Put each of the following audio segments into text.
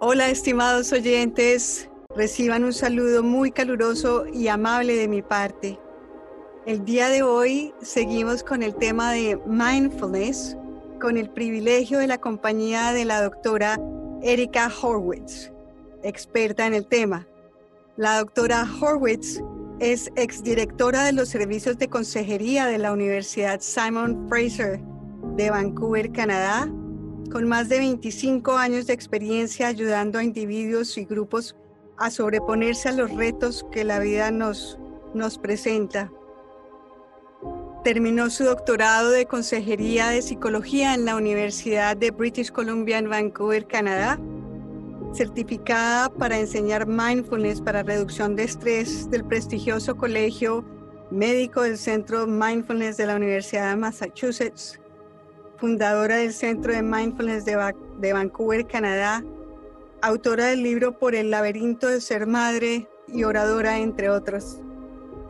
Hola estimados oyentes, reciban un saludo muy caluroso y amable de mi parte. El día de hoy seguimos con el tema de mindfulness, con el privilegio de la compañía de la doctora Erika Horwitz, experta en el tema. La doctora Horwitz es exdirectora de los servicios de consejería de la Universidad Simon Fraser de Vancouver, Canadá, con más de 25 años de experiencia ayudando a individuos y grupos a sobreponerse a los retos que la vida nos, nos presenta. Terminó su doctorado de Consejería de Psicología en la Universidad de British Columbia en Vancouver, Canadá, certificada para enseñar mindfulness para reducción de estrés del prestigioso Colegio Médico del Centro Mindfulness de la Universidad de Massachusetts, fundadora del Centro de Mindfulness de, Vancouver, Canadá, autora del libro Por el laberinto de ser madre y oradora, entre otros.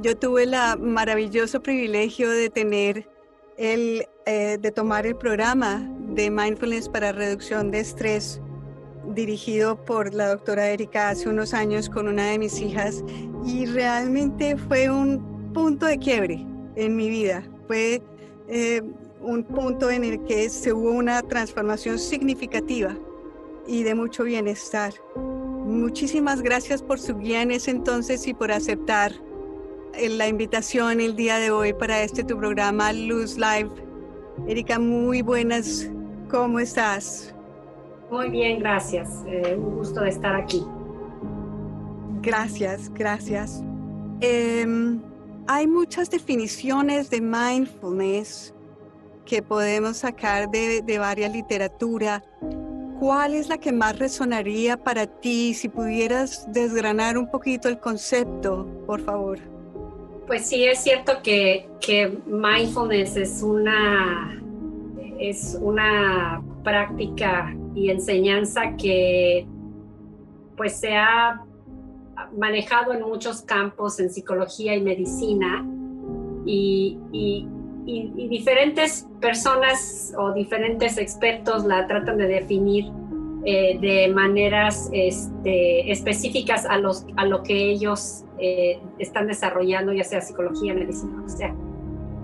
Yo tuve el maravilloso privilegio de tener el, eh, de tomar el programa de Mindfulness para reducción de estrés dirigido por la doctora Erika hace unos años con una de mis hijas y realmente fue un punto de quiebre en mi vida. Fue eh, un punto en el que se hubo una transformación significativa y de mucho bienestar. Muchísimas gracias por su guía en ese entonces y por aceptar eh, la invitación el día de hoy para este tu programa Luz Live. Erika, muy buenas. ¿Cómo estás? Muy bien, gracias. Eh, un gusto de estar aquí. Gracias, gracias. Em, hay muchas definiciones de mindfulness que podemos sacar de, de varias literatura. ¿Cuál es la que más resonaría para ti si pudieras desgranar un poquito el concepto, por favor? Pues sí, es cierto que, que mindfulness es una, es una práctica y enseñanza que pues se ha manejado en muchos campos en psicología y medicina y, y, y, diferentes personas o diferentes expertos la tratan de definir eh, de maneras este, específicas a, los, a lo que ellos eh, están desarrollando, ya sea psicología, medicina, o sea.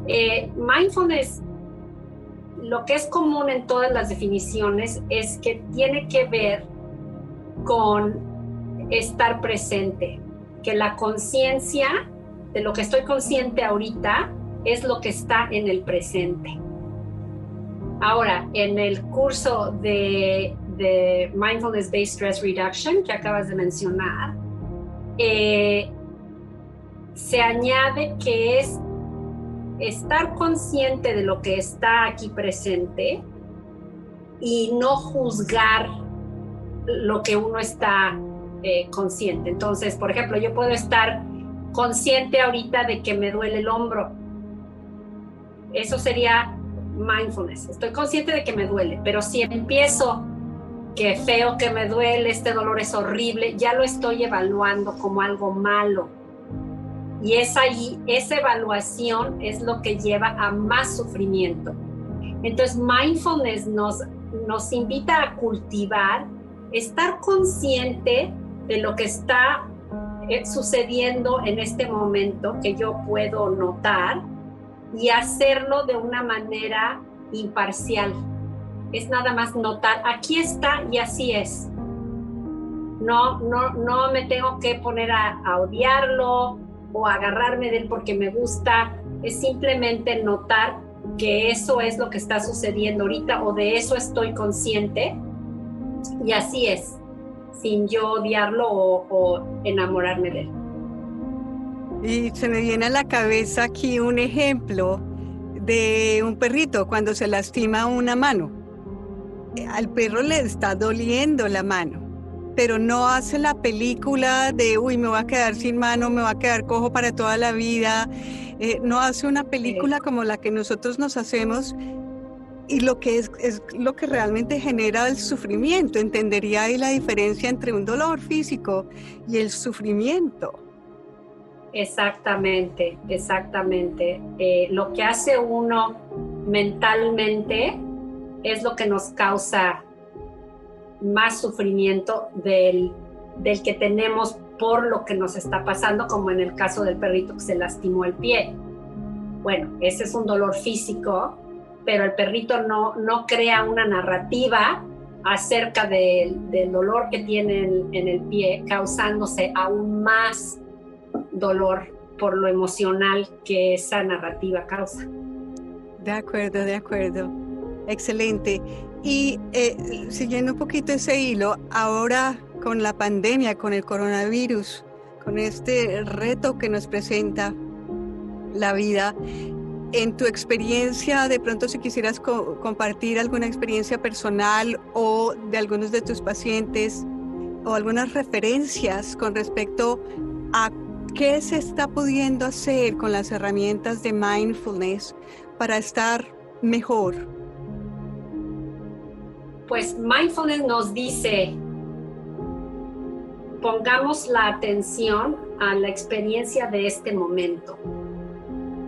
Eh, mindfulness, lo que es común en todas las definiciones es que tiene que ver con estar presente, que la conciencia de lo que estoy consciente ahorita es lo que está en el presente. Ahora, en el curso de, Mindfulness Based Stress Reduction que acabas de mencionar, eh, se añade que es estar consciente de lo que está aquí presente y no juzgar lo que uno está eh, consciente. Entonces, por ejemplo, yo puedo estar consciente ahorita de que me duele el hombro eso sería mindfulness. Estoy consciente de que me duele, pero si empiezo que feo que me duele, este dolor es horrible, ya lo estoy evaluando como algo malo. Y es ahí, esa evaluación es lo que lleva a más sufrimiento. Entonces, mindfulness nos, nos invita a cultivar, estar consciente de lo que está eh, sucediendo en este momento que yo puedo notar y hacerlo de una manera imparcial. Es nada más notar, aquí está y así es. No, no, no me tengo que poner a, odiarlo o agarrarme de él porque me gusta. Es simplemente notar que eso es lo que está sucediendo ahorita o de eso estoy consciente y así es, sin yo odiarlo o, o enamorarme de él. Y se me viene a la cabeza aquí un ejemplo de un perrito cuando se lastima una mano. Al perro le está doliendo la mano, pero no hace la película de, uy, me voy a quedar sin mano, me voy a quedar cojo para toda la vida. Eh, no hace una película como la que nosotros nos hacemos y lo que es, es, lo que realmente genera el sufrimiento. Entendería ahí la diferencia entre un dolor físico y el sufrimiento. Exactamente, exactamente. Eh, lo que hace uno mentalmente es lo que nos causa más sufrimiento del, del que tenemos por lo que nos está pasando, como en el caso del perrito que se lastimó el pie. Bueno, ese es un dolor físico, pero el perrito no, no crea una narrativa acerca del, del dolor que tiene en, el pie, causándose aún más dolor por lo emocional que esa narrativa causa. De acuerdo, de acuerdo. Excelente. Y eh, siguiendo un poquito ese hilo, ahora con la pandemia, con el coronavirus, con este reto que nos presenta la vida, en tu experiencia, de pronto si quisieras compartir alguna experiencia personal o de algunos de tus pacientes o algunas referencias con respecto a qué se está pudiendo hacer con las herramientas de mindfulness para estar mejor. Pues mindfulness nos dice, pongamos la atención a la experiencia de este momento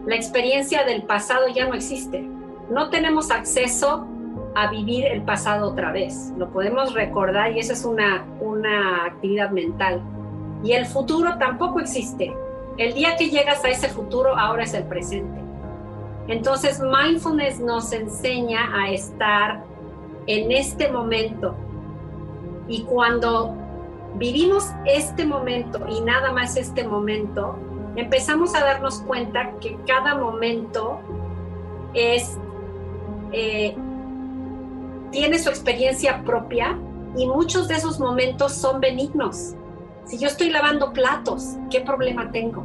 la experiencia del pasado ya no existe. No tenemos acceso a vivir el pasado otra vez. Lo podemos recordar y esa es una, una actividad mental. Y el futuro tampoco existe. El día que llegas a ese futuro ahora es el presente. Entonces mindfulness nos enseña a estar en este momento. Y cuando vivimos este momento y nada más este momento, empezamos a darnos cuenta que cada momento es, eh, tiene su experiencia propia y muchos de esos momentos son benignos. Si yo estoy lavando platos, ¿qué problema tengo?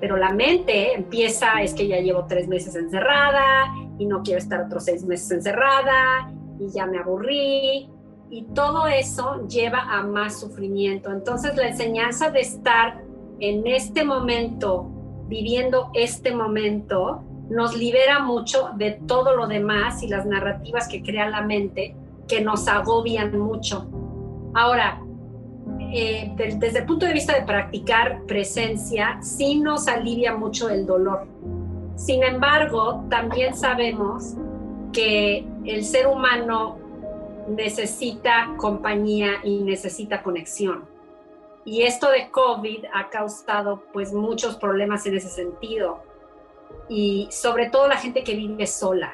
Pero la mente empieza, es que ya llevo tres meses encerrada y no quiero estar otros seis meses encerrada y ya me aburrí. Y todo eso lleva a más sufrimiento. Entonces la enseñanza de estar en este momento, viviendo este momento, nos libera mucho de todo lo demás y las narrativas que crea la mente que nos agobian mucho. Ahora, eh, desde el punto de vista de practicar presencia, sí nos alivia mucho el dolor. Sin embargo, también sabemos que el ser humano necesita compañía y necesita conexión. Y esto de COVID ha causado pues muchos problemas en ese sentido. Y sobre todo la gente que vive sola.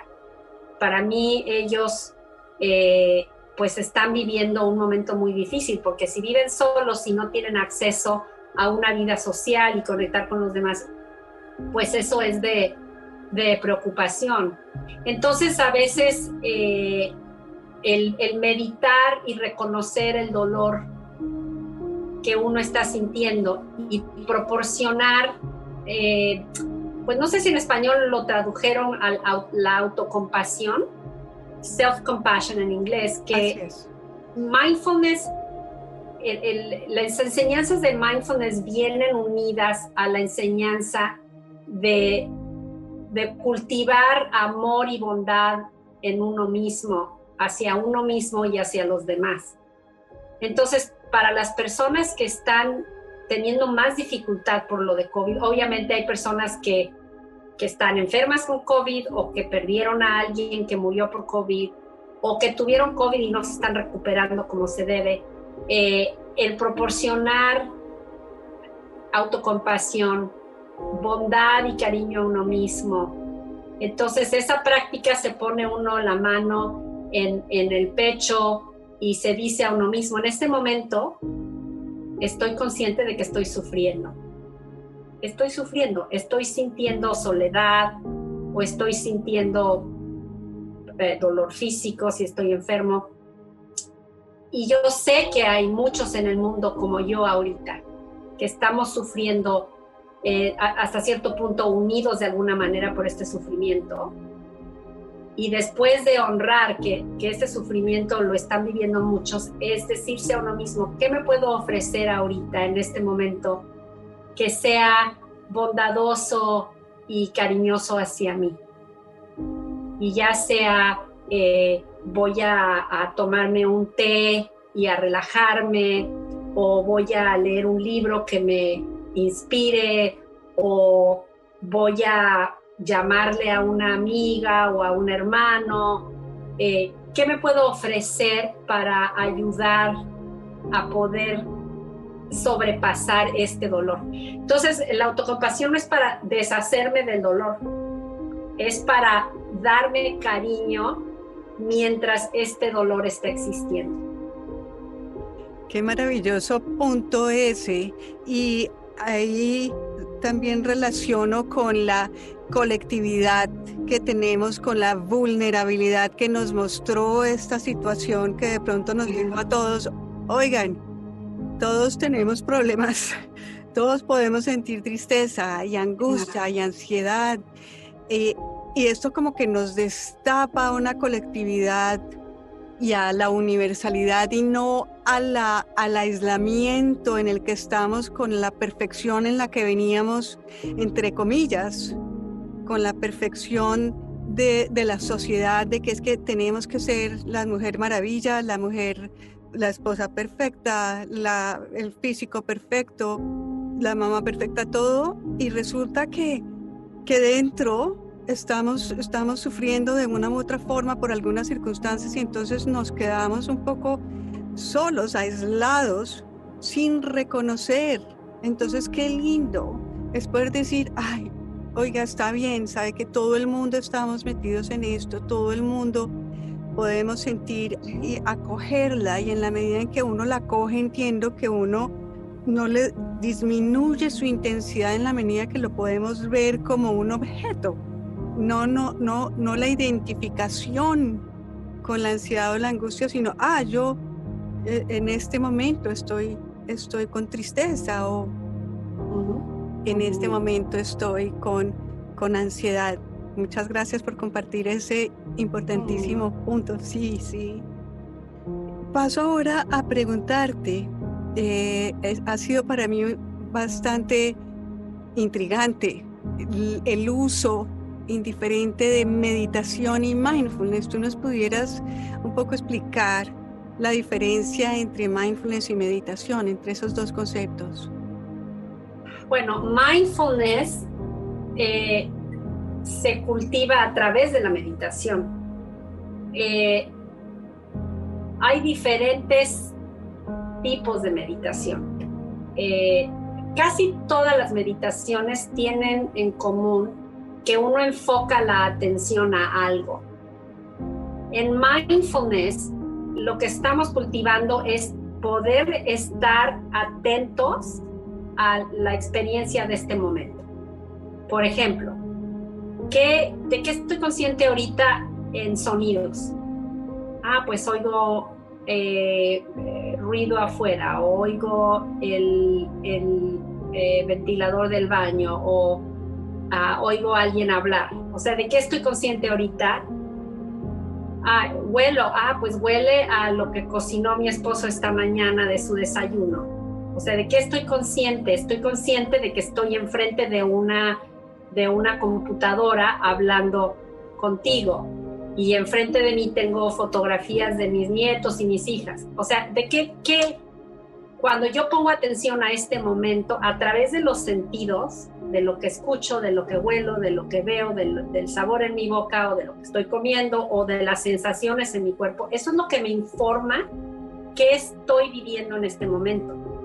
Para mí ellos eh, pues están viviendo un momento muy difícil porque si viven solos y no tienen acceso a una vida social y conectar con los demás, pues eso es de, preocupación. Entonces a veces eh, el, meditar y reconocer el dolor que uno está sintiendo y proporcionar, eh, pues no sé si en español lo tradujeron a, la autocompasión, self-compassion en inglés, que mindfulness, las enseñanzas de mindfulness vienen unidas a la enseñanza de, de cultivar amor y bondad en uno mismo, hacia uno mismo y hacia los demás. Entonces, para las personas que están teniendo más dificultad por lo de COVID, obviamente hay personas que, están enfermas con COVID o que perdieron a alguien que murió por COVID o que tuvieron COVID y no se están recuperando como se debe. Eh, el proporcionar autocompasión, bondad y cariño a uno mismo. Entonces esa práctica se pone uno la mano en, en el pecho y se dice a uno mismo, en este momento estoy consciente de que estoy sufriendo. Estoy sufriendo, estoy sintiendo soledad o estoy sintiendo eh, dolor físico si estoy enfermo. Y yo sé que hay muchos en el mundo como yo ahorita, que estamos sufriendo eh, hasta cierto punto unidos de alguna manera por este sufrimiento y después de honrar que, que este sufrimiento lo están viviendo muchos, es decirse a uno mismo, ¿qué me puedo ofrecer ahorita, en este momento, que sea bondadoso y cariñoso hacia mí? Y ya sea, eh, voy a, tomarme un té y a relajarme, o voy a leer un libro que me inspire, o voy a llamarle a una amiga o a un hermano, eh, ¿qué me puedo ofrecer para ayudar a poder sobrepasar este dolor? Entonces, la autocompasión no es para deshacerme del dolor, es para darme cariño mientras este dolor está existiendo. Qué maravilloso punto ese. Y ahí también relaciono con la colectividad que tenemos, con la vulnerabilidad que nos mostró esta situación que de pronto nos dijo a todos, oigan, todos tenemos problemas, todos podemos sentir tristeza y angustia y ansiedad. Eh, y esto como que nos destapa una colectividad y a la universalidad y no a la, al aislamiento en el que estamos con la perfección en la que veníamos, entre comillas, con la perfección de, de la sociedad, de que es que tenemos que ser la mujer maravilla, la mujer, la esposa perfecta, el físico perfecto, la mamá perfecta, todo, y resulta que, que dentro estamos, estamos sufriendo de una u otra forma por algunas circunstancias y entonces nos quedamos un poco solos, aislados, sin reconocer. Entonces, qué lindo es poder decir, ay, oiga, está bien, sabe que todo el mundo estamos metidos en esto, todo el mundo podemos sentir y acogerla y en la medida en que uno la coge entiendo que uno no le disminuye su intensidad en la medida que lo podemos ver como un objeto no, no, no, no la identificación con la ansiedad o la angustia, sino, ah, yo eh, en este momento estoy, estoy con tristeza o en este momento estoy con, con ansiedad. Muchas gracias por compartir ese importantísimo punto. Sí, sí. Paso ahora a preguntarte, eh, ha sido para mí bastante intrigante el uso indiferente de meditación y mindfulness. ¿Tú nos pudieras un poco explicar la diferencia entre mindfulness y meditación, entre esos dos conceptos? Bueno, mindfulness eh, se cultiva a través de la meditación. Eh, hay diferentes tipos de meditación. Eh, casi todas las meditaciones tienen en común que uno enfoca la atención a algo. En mindfulness, lo que estamos cultivando es poder estar atentos a la experiencia de este momento. Por ejemplo, ¿qué, ¿de qué estoy consciente ahorita en sonidos? Ah, pues oigo eh, eh, ruido afuera, o oigo el, eh, ventilador del baño, o oigo a alguien hablar. O sea, ¿de qué estoy consciente ahorita? Ah, huelo, ah, pues huele a lo que cocinó mi esposo esta mañana de su desayuno. O sea, ¿de qué estoy consciente? Estoy consciente de que estoy enfrente de una, de una computadora hablando contigo y enfrente de mí tengo fotografías de mis nietos y mis hijas. O sea, ¿de qué, qué, cuando yo pongo atención a este momento a través de los sentidos, de lo que escucho, de lo que huelo, de lo que veo, del, sabor en mi boca o de lo que estoy comiendo o de las sensaciones en mi cuerpo. Eso es lo que me informa qué estoy viviendo en este momento.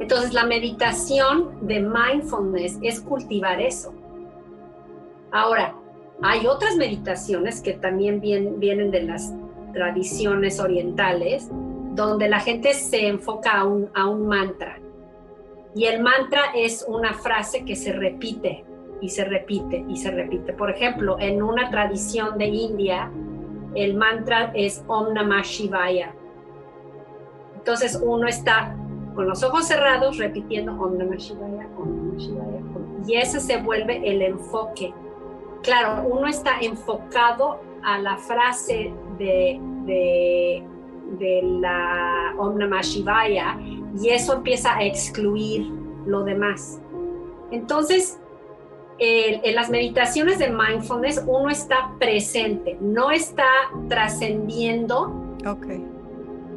Entonces la meditación de mindfulness es cultivar eso. Ahora, hay otras meditaciones que también vienen de las tradiciones orientales, donde la gente se enfoca a un, a un mantra y el mantra es una frase que se repite y se repite y se repite. Por ejemplo, en una tradición de India, el mantra es Om Namah Shivaya. Entonces uno está con los ojos cerrados repitiendo Om Namah Shivaya, Om Namah Shivaya. Y ese se vuelve el enfoque. Claro, uno está enfocado a la frase de, de, de la Om Namah Shivaya y eso empieza a excluir lo demás. Entonces, en las meditaciones de mindfulness uno está presente, no está trascendiendo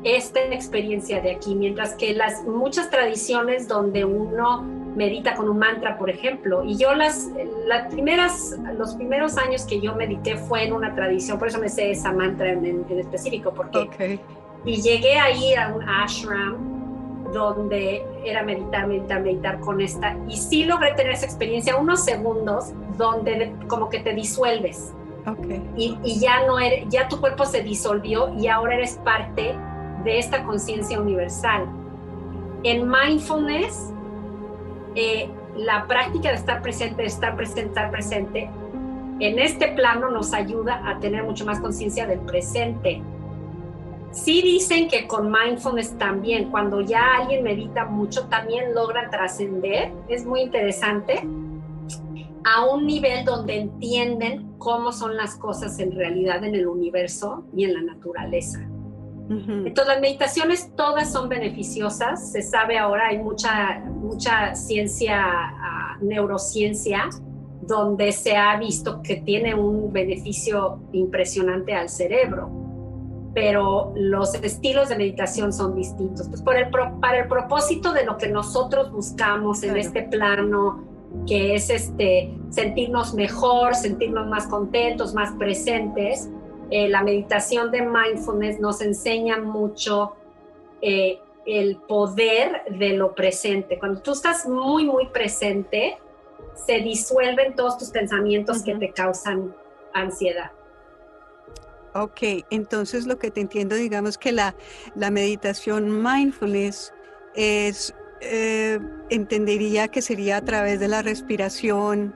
esta experiencia de aquí, mientras que las muchas tradiciones donde uno medita con un mantra, por ejemplo. Y yo las, las primeras, los primeros años que yo medité fue en una tradición, por eso me sé esa mantra en, específico, porque... Y llegué a ir a un ashram donde era meditar, meditar, meditar con esta. Y sí logré tener esa experiencia, unos segundos, donde como que te disuelves. Okay. Y, y, ya no eres, ya tu cuerpo se disolvió y ahora eres parte de esta conciencia universal. En mindfulness eh, la práctica de estar presente, de estar presente, estar presente, en este plano nos ayuda a tener mucho más conciencia del presente. Sí dicen que con mindfulness también, cuando ya alguien medita mucho, también logra trascender, es muy interesante, a un nivel donde entienden cómo son las cosas en realidad en el universo y en la naturaleza. Entonces las meditaciones todas son beneficiosas, se sabe ahora, hay mucha, mucha ciencia, ah, neurociencia, donde se ha visto que tiene un beneficio impresionante al cerebro, pero los estilos de meditación son distintos. Pues por el, para el propósito de lo que nosotros buscamos en este plano, que es este, sentirnos mejor, sentirnos más contentos, más presentes, eh, la meditación de mindfulness nos enseña mucho eh, el poder de lo presente. Cuando tú estás muy, muy presente, se disuelven todos tus pensamientos que te causan ansiedad. Ok, entonces lo que te entiendo, digamos que la, la meditación mindfulness es, eh, entendería que sería a través de la respiración,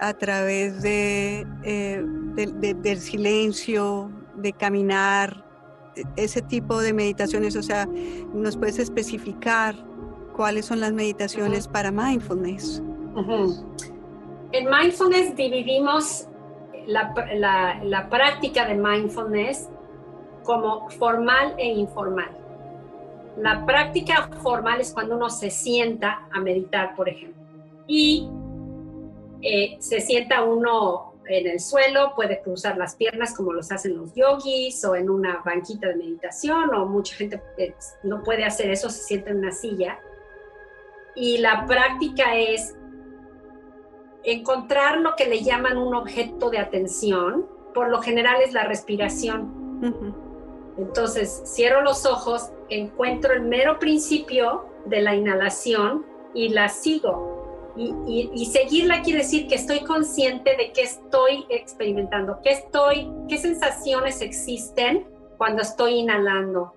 a través de, eh, del silencio, de caminar, e, ese tipo de meditaciones. O sea, ¿nos puedes especificar cuáles son las meditaciones para mindfulness? En mindfulness dividimos la, la práctica de mindfulness como formal e informal. La práctica formal es cuando uno se sienta a meditar, por ejemplo. Y eh, se sienta uno en el suelo, puede cruzar las piernas como los hacen los yogis o en una banquita de meditación o mucha gente eh, no puede hacer eso, se sienta en una silla. Y la práctica es encontrar lo que le llaman un objeto de atención, por lo general es la respiración. Entonces, cierro los ojos, encuentro el mero principio de la inhalación y la sigo y, seguirla quiere decir que estoy consciente de qué estoy experimentando, qué estoy, qué sensaciones existen cuando estoy inhalando.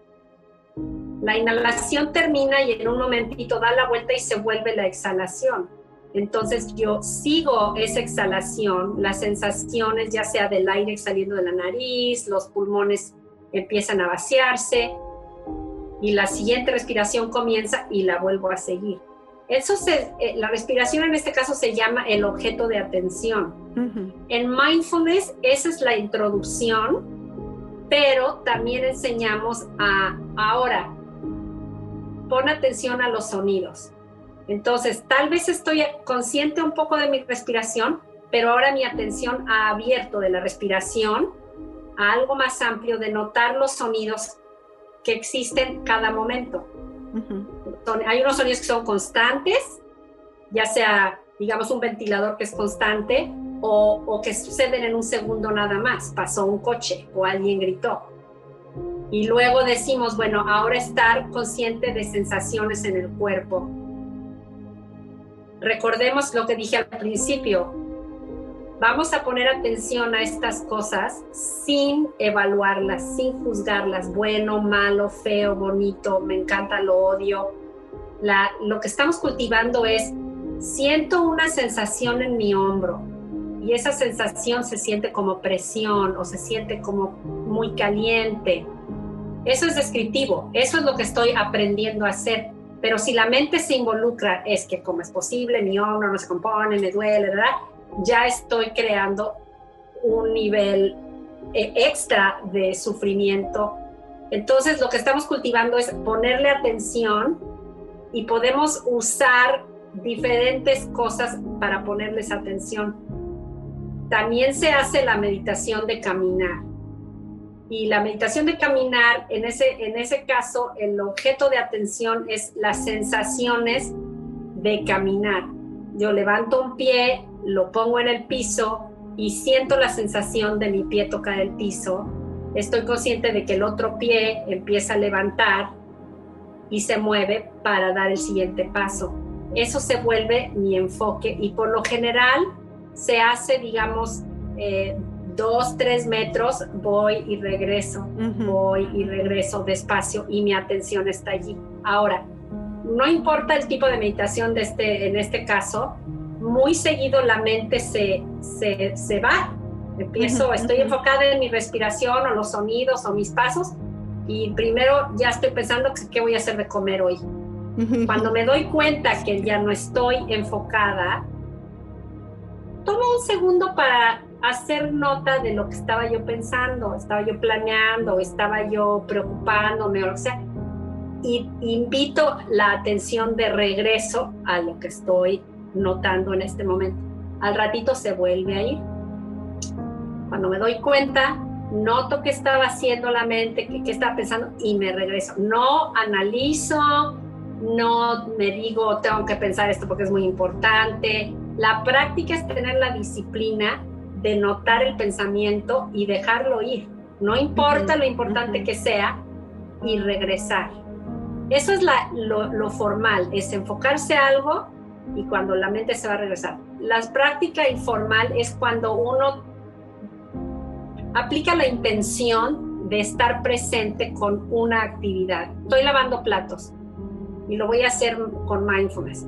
La inhalación termina y en un momentito da la vuelta y se vuelve la exhalación. Entonces yo sigo esa exhalación, las sensaciones ya sea del aire saliendo de la nariz, los pulmones empiezan a vaciarse y la siguiente respiración comienza y la vuelvo a seguir. Eso se, eh, la respiración en este caso se llama el objeto de atención. En mindfulness esa es la introducción, pero también enseñamos a ahora pon atención a los sonidos. Entonces, tal vez estoy consciente un poco de mi respiración, pero ahora mi atención ha abierto de la respiración a algo más amplio de notar los sonidos que existen cada momento hay unos sonidos que son constantes, ya sea, digamos, un ventilador que es constante o, o que suceden en un segundo nada más. Pasó un coche o alguien gritó. Y luego decimos, bueno, ahora estar consciente de sensaciones en el cuerpo. Recordemos lo que dije al principio, vamos a poner atención a estas cosas sin evaluarlas, sin juzgarlas, bueno, malo, feo, bonito, me encanta, lo odio. Lo que estamos cultivando es, siento una sensación en mi hombro y esa sensación se siente como presión o se siente como muy caliente. Eso es descriptivo, eso es lo que estoy aprendiendo a hacer. Pero si la mente se involucra, es que como es posible, mi hombro no se compone, me duele, ¿verdad? ya estoy creando un nivel eh, extra de sufrimiento. Entonces lo que estamos cultivando es ponerle atención y podemos usar diferentes cosas para ponerles atención. También se hace la meditación de caminar. Y la meditación de caminar, en ese, en ese caso, el objeto de atención es las sensaciones de caminar. Yo levanto un pie, lo pongo en el piso y siento la sensación de mi pie tocar el piso. Estoy consciente de que el otro pie empieza a levantar y se mueve para dar el siguiente paso. Eso se vuelve mi enfoque y por lo general se hace, digamos, eh, dos, tres metros, voy y regreso, voy y regreso despacio y mi atención está allí. Ahora, no importa el tipo de meditación de este, en este caso, muy seguido la mente se, se, va. Empiezo, estoy enfocada en mi respiración o los sonidos o mis pasos y primero ya estoy pensando qué voy a hacer de comer hoy. Cuando me doy cuenta que ya no estoy enfocada, tomo un segundo para hacer nota de lo que estaba yo pensando, estaba yo planeando, estaba yo preocupándome o sea, y invito la atención de regreso a lo que estoy notando en este momento. Al ratito se vuelve a ir. Cuando me doy cuenta, noto qué estaba haciendo la mente, qué, qué estaba pensando y me regreso. No analizo, no me digo, tengo que pensar esto porque es muy importante. La práctica es tener la disciplina de notar el pensamiento y dejarlo ir. No importa lo importante que sea y regresar. Eso es lo, formal, es enfocarse a algo y cuando la mente se va a regresar. La práctica informal es cuando uno aplica la intención de estar presente con una actividad. Estoy lavando platos y lo voy a hacer con mindfulness.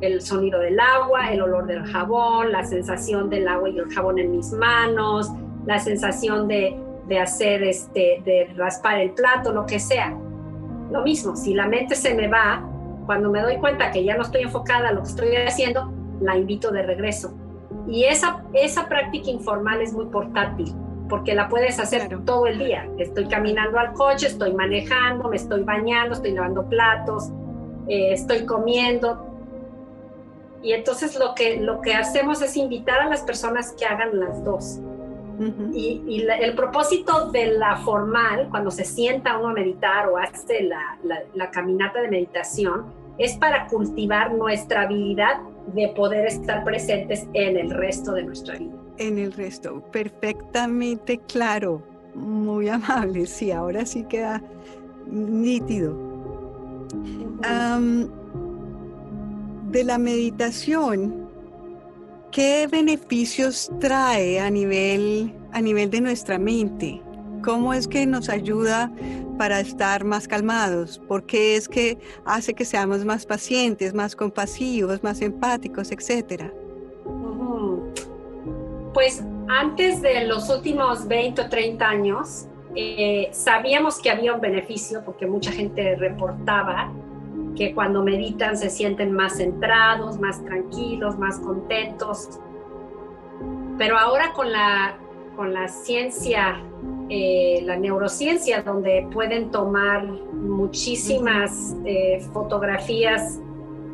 El sonido del agua, el olor del jabón, la sensación del agua y el jabón en mis manos, la sensación de, de hacer este, de raspar el plato, lo que sea. Lo mismo, si la mente se me va, cuando me doy cuenta que ya no estoy enfocada en lo que estoy haciendo, la invito de regreso. Y esa, esa práctica informal es muy portátil porque la puedes hacer todo el día. Estoy caminando al coche, estoy manejando, me estoy bañando, estoy lavando platos, eh, estoy comiendo. Y entonces lo que, lo que hacemos es invitar a las personas que hagan las dos. Y, el propósito de la formal, cuando se sienta uno a meditar o hace la, la, caminata de meditación, es para cultivar nuestra habilidad de poder estar presentes en el resto de nuestra vida. En el resto, perfectamente claro, muy amable, sí, ahora sí queda nítido. de la meditación, ¿Qué beneficios trae a nivel, a nivel de nuestra mente? ¿Cómo es que nos ayuda para estar más calmados? ¿Por qué es que hace que seamos más pacientes, más compasivos, más empáticos, etcétera? Pues antes de los últimos 20 o 30 años, eh, sabíamos que había un beneficio porque mucha gente reportaba que cuando meditan se sienten más centrados, más tranquilos, más contentos. Pero ahora con la, con la ciencia, eh, la neurociencia, donde pueden tomar muchísimas eh, fotografías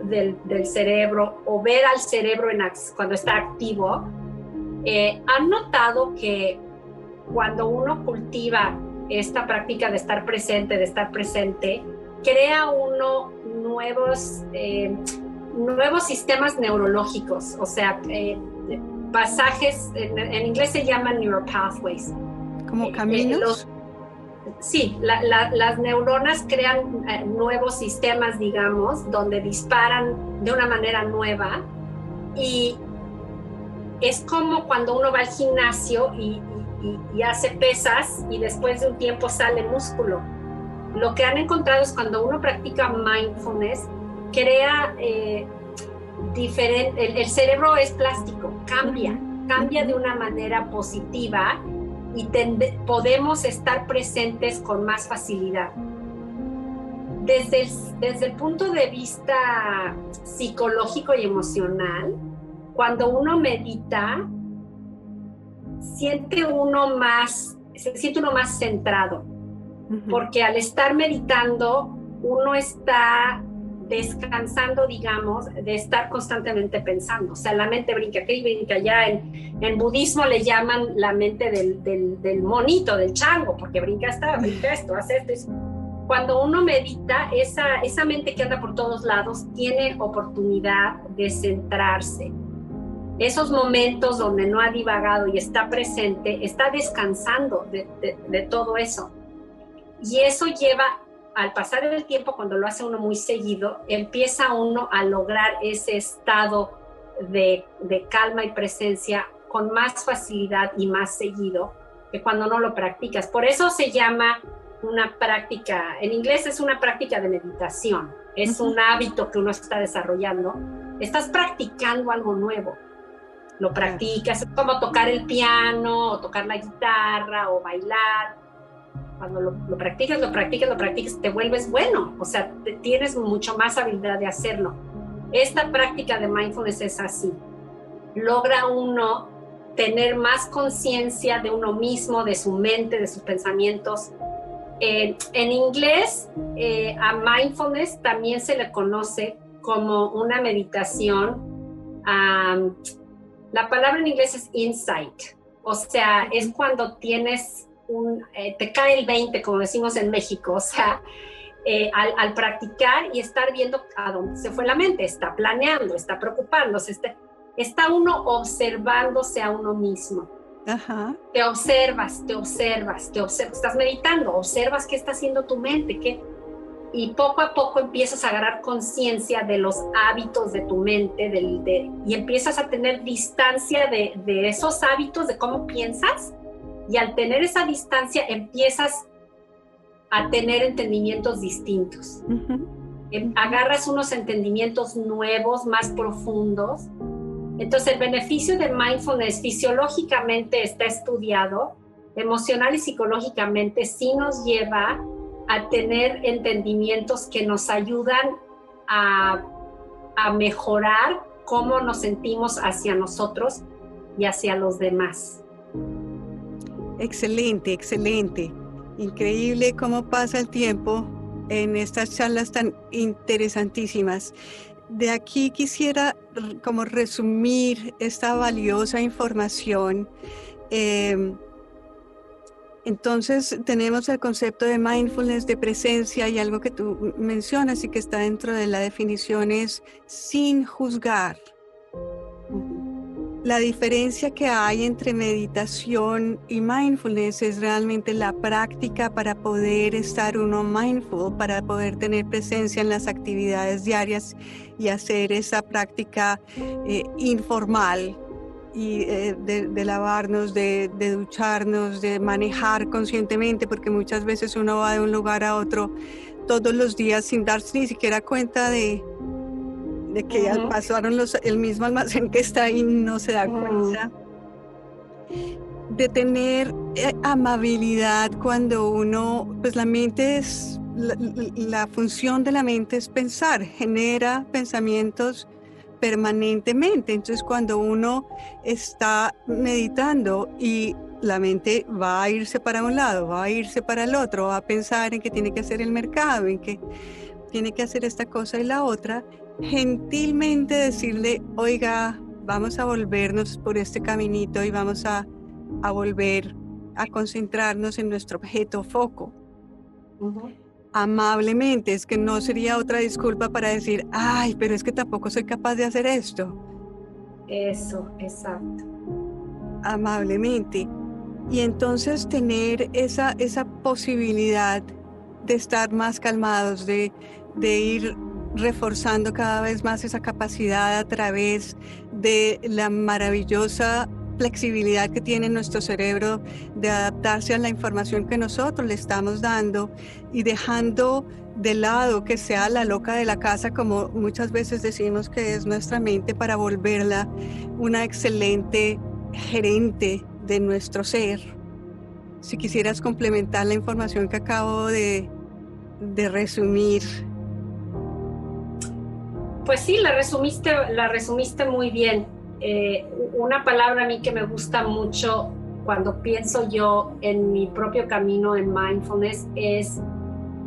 del, cerebro o ver al cerebro en, cuando está activo, eh, han notado que cuando uno cultiva esta práctica de estar presente, de estar presente, crea uno nuevos, eh, nuevos sistemas neurológicos, o sea, eh, pasajes, en, inglés se llaman neuropathways. ¿Como eh, caminos? sí, las neuronas crean nuevos sistemas, digamos, donde disparan de una manera nueva y es como cuando uno va al gimnasio y hace pesas y después de un tiempo sale músculo. Lo que han encontrado es cuando uno practica mindfulness, crea eh, diferente, el, cerebro es plástico, cambia, cambia de una manera positiva y podemos estar presentes con más facilidad. Desde el, desde el punto de vista psicológico y emocional, cuando uno medita, siente uno más, se siente uno más centrado porque al estar meditando uno está descansando, digamos, de estar constantemente pensando. O sea, la mente brinca aquí, brinca allá. En, en budismo le llaman la mente del, del, monito, del chango, porque brinca esto, brinca esto, hace esto. cuando uno medita, esa, esa mente que anda por todos lados tiene oportunidad de centrarse. Esos momentos donde no ha divagado y está presente, está descansando de, de todo eso. Y eso lleva, al pasar el tiempo, cuando lo hace uno muy seguido, empieza uno a lograr ese estado de, de calma y presencia con más facilidad y más seguido que cuando no lo practicas. Por eso se llama una práctica, en inglés es una práctica de meditación, es un hábito que uno está desarrollando. Estás practicando algo nuevo, lo practicas, es como tocar el piano, o tocar la guitarra, o bailar. Cuando lo, lo practicas, lo practicas, lo practicas, te vuelves bueno, o sea, tienes mucho más habilidad de hacerlo. Esta práctica de mindfulness es así. Logra uno tener más conciencia de uno mismo, de su mente, de sus pensamientos, eh, en inglés, eh, a mindfulness también se le conoce como una meditación. La palabra en inglés es insight, o sea, es cuando tienes un, eh, te cae el 20, como decimos en México, o sea, al, practicar y estar viendo a dónde se fue la mente, está planeando, está preocupándose, está, está uno observándose a uno mismo. Te observas, te observas, te observas, estás meditando, observas qué está haciendo tu mente, qué, y poco a poco empiezas a agarrar conciencia de los hábitos de tu mente del, y empiezas a tener distancia de, esos hábitos, de cómo piensas, y al tener esa distancia empiezas a tener entendimientos distintos. Em, agarras unos entendimientos nuevos, más profundos, entonces, el beneficio de mindfulness fisiológicamente está estudiado, emocional y psicológicamente sí nos lleva a tener entendimientos que nos ayudan a, mejorar cómo nos sentimos hacia nosotros y hacia los demás. Excelente, excelente. Increíble cómo pasa el tiempo en estas charlas tan interesantísimas de aquí quisiera como resumir esta valiosa información. Em, entonces tenemos el concepto de mindfulness, de presencia y algo que tú mencionas y que está dentro de la definición es sin juzgar. La diferencia que hay entre meditación y mindfulness es realmente la práctica para poder estar uno mindful, para poder tener presencia en las actividades diarias y hacer esa práctica eh, informal y eh, de, lavarnos, de, de, ducharnos, de manejar conscientemente, porque muchas veces uno va de un lugar a otro todos los días sin darse ni siquiera cuenta de, de que pasaron los, el mismo almacén que está ahí no se da cuenta. De tener eh, amabilidad cuando uno, pues la mente es, la, función de la mente es pensar, genera pensamientos permanentemente. Entonces cuando uno está meditando y la mente va a irse para un lado, va a irse para el otro, va a pensar en que tiene que hacer el mercado, en que tiene que hacer esta cosa y la otra, gentilmente decirle, oiga, vamos a volvernos por este caminito y vamos a, volver a concentrarnos en nuestro objeto foco. Amablemente, es que no sería otra disculpa para decir, ay, pero es que tampoco soy capaz de hacer esto. Eso, exacto. Amablemente. Y entonces tener esa, esa posibilidad de estar más calmados, de, de ir reforzando cada vez más esa capacidad a través de la maravillosa flexibilidad que tiene nuestro cerebro de adaptarse a la información que nosotros le estamos dando y dejando de lado que sea la loca de la casa, como muchas veces decimos que es nuestra mente, para volverla una excelente gerente de nuestro ser. Si quisieras complementar la información que acabo de, de resumir pues sí, la resumiste, la resumiste muy bien. Eh, una palabra a mí que me gusta mucho cuando pienso yo en mi propio camino en mindfulness es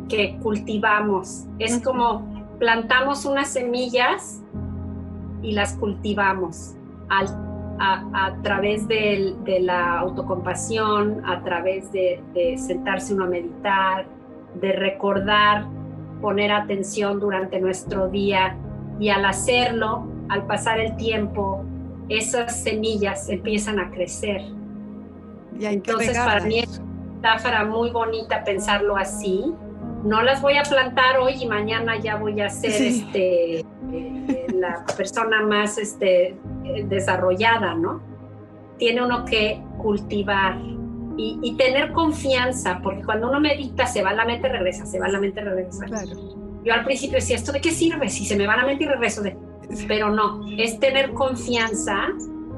que cultivamos. Es como plantamos unas semillas y las cultivamos a, través de, la autocompasión, a través de, de sentarse uno a meditar, de recordar, poner atención durante nuestro día y al hacerlo, al pasar el tiempo, esas semillas empiezan a crecer. Y Entonces, para mí es una metáfora muy bonita pensarlo así. No las voy a plantar hoy y mañana ya voy a ser Sí. este, eh, la persona más este, eh, desarrollada, ¿no? Tiene uno que cultivar y, y tener confianza, porque cuando uno medita se va la mente, regresa, se va la mente, regresa. Claro. Yo al principio decía, ¿esto de qué sirve? Si se me va la mente y regreso. De... Pero no, es tener confianza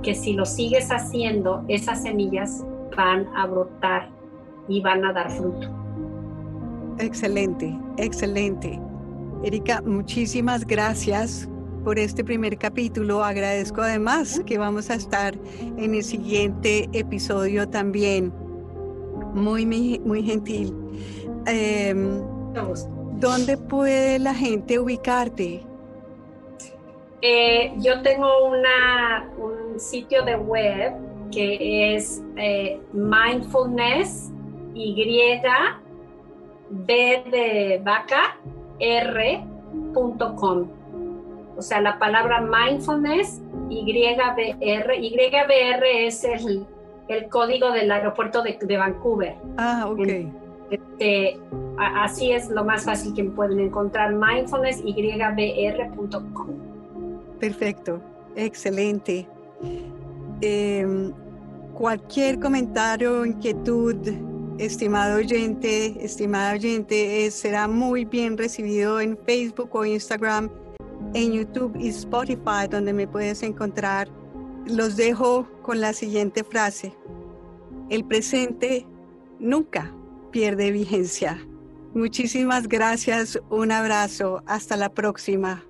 que si lo sigues haciendo, esas semillas van a brotar y van a dar fruto. Excelente, excelente. Erika, muchísimas gracias por este primer capítulo. Agradezco además que vamos a estar en el siguiente episodio también. Muy, muy, gentil. Em, ¿Dónde puede la gente ubicarte? Eh, yo tengo una, un sitio de web que es eh, mindfulness y b de vaca r.com. O sea, la palabra mindfulness YBR. YBR es el, el código del aeropuerto de, de Vancouver. Ah, ok. Este, así es lo más fácil que pueden encontrar mindfulness YBR.com. Perfecto, excelente. Em, cualquier comentario, inquietud, estimado oyente, estimada oyente, eh, será muy bien recibido en Facebook o Instagram, en YouTube y Spotify, donde me puedes encontrar. Los dejo con la siguiente frase. El presente nunca pierde vigencia. Muchísimas gracias, un abrazo, hasta la próxima.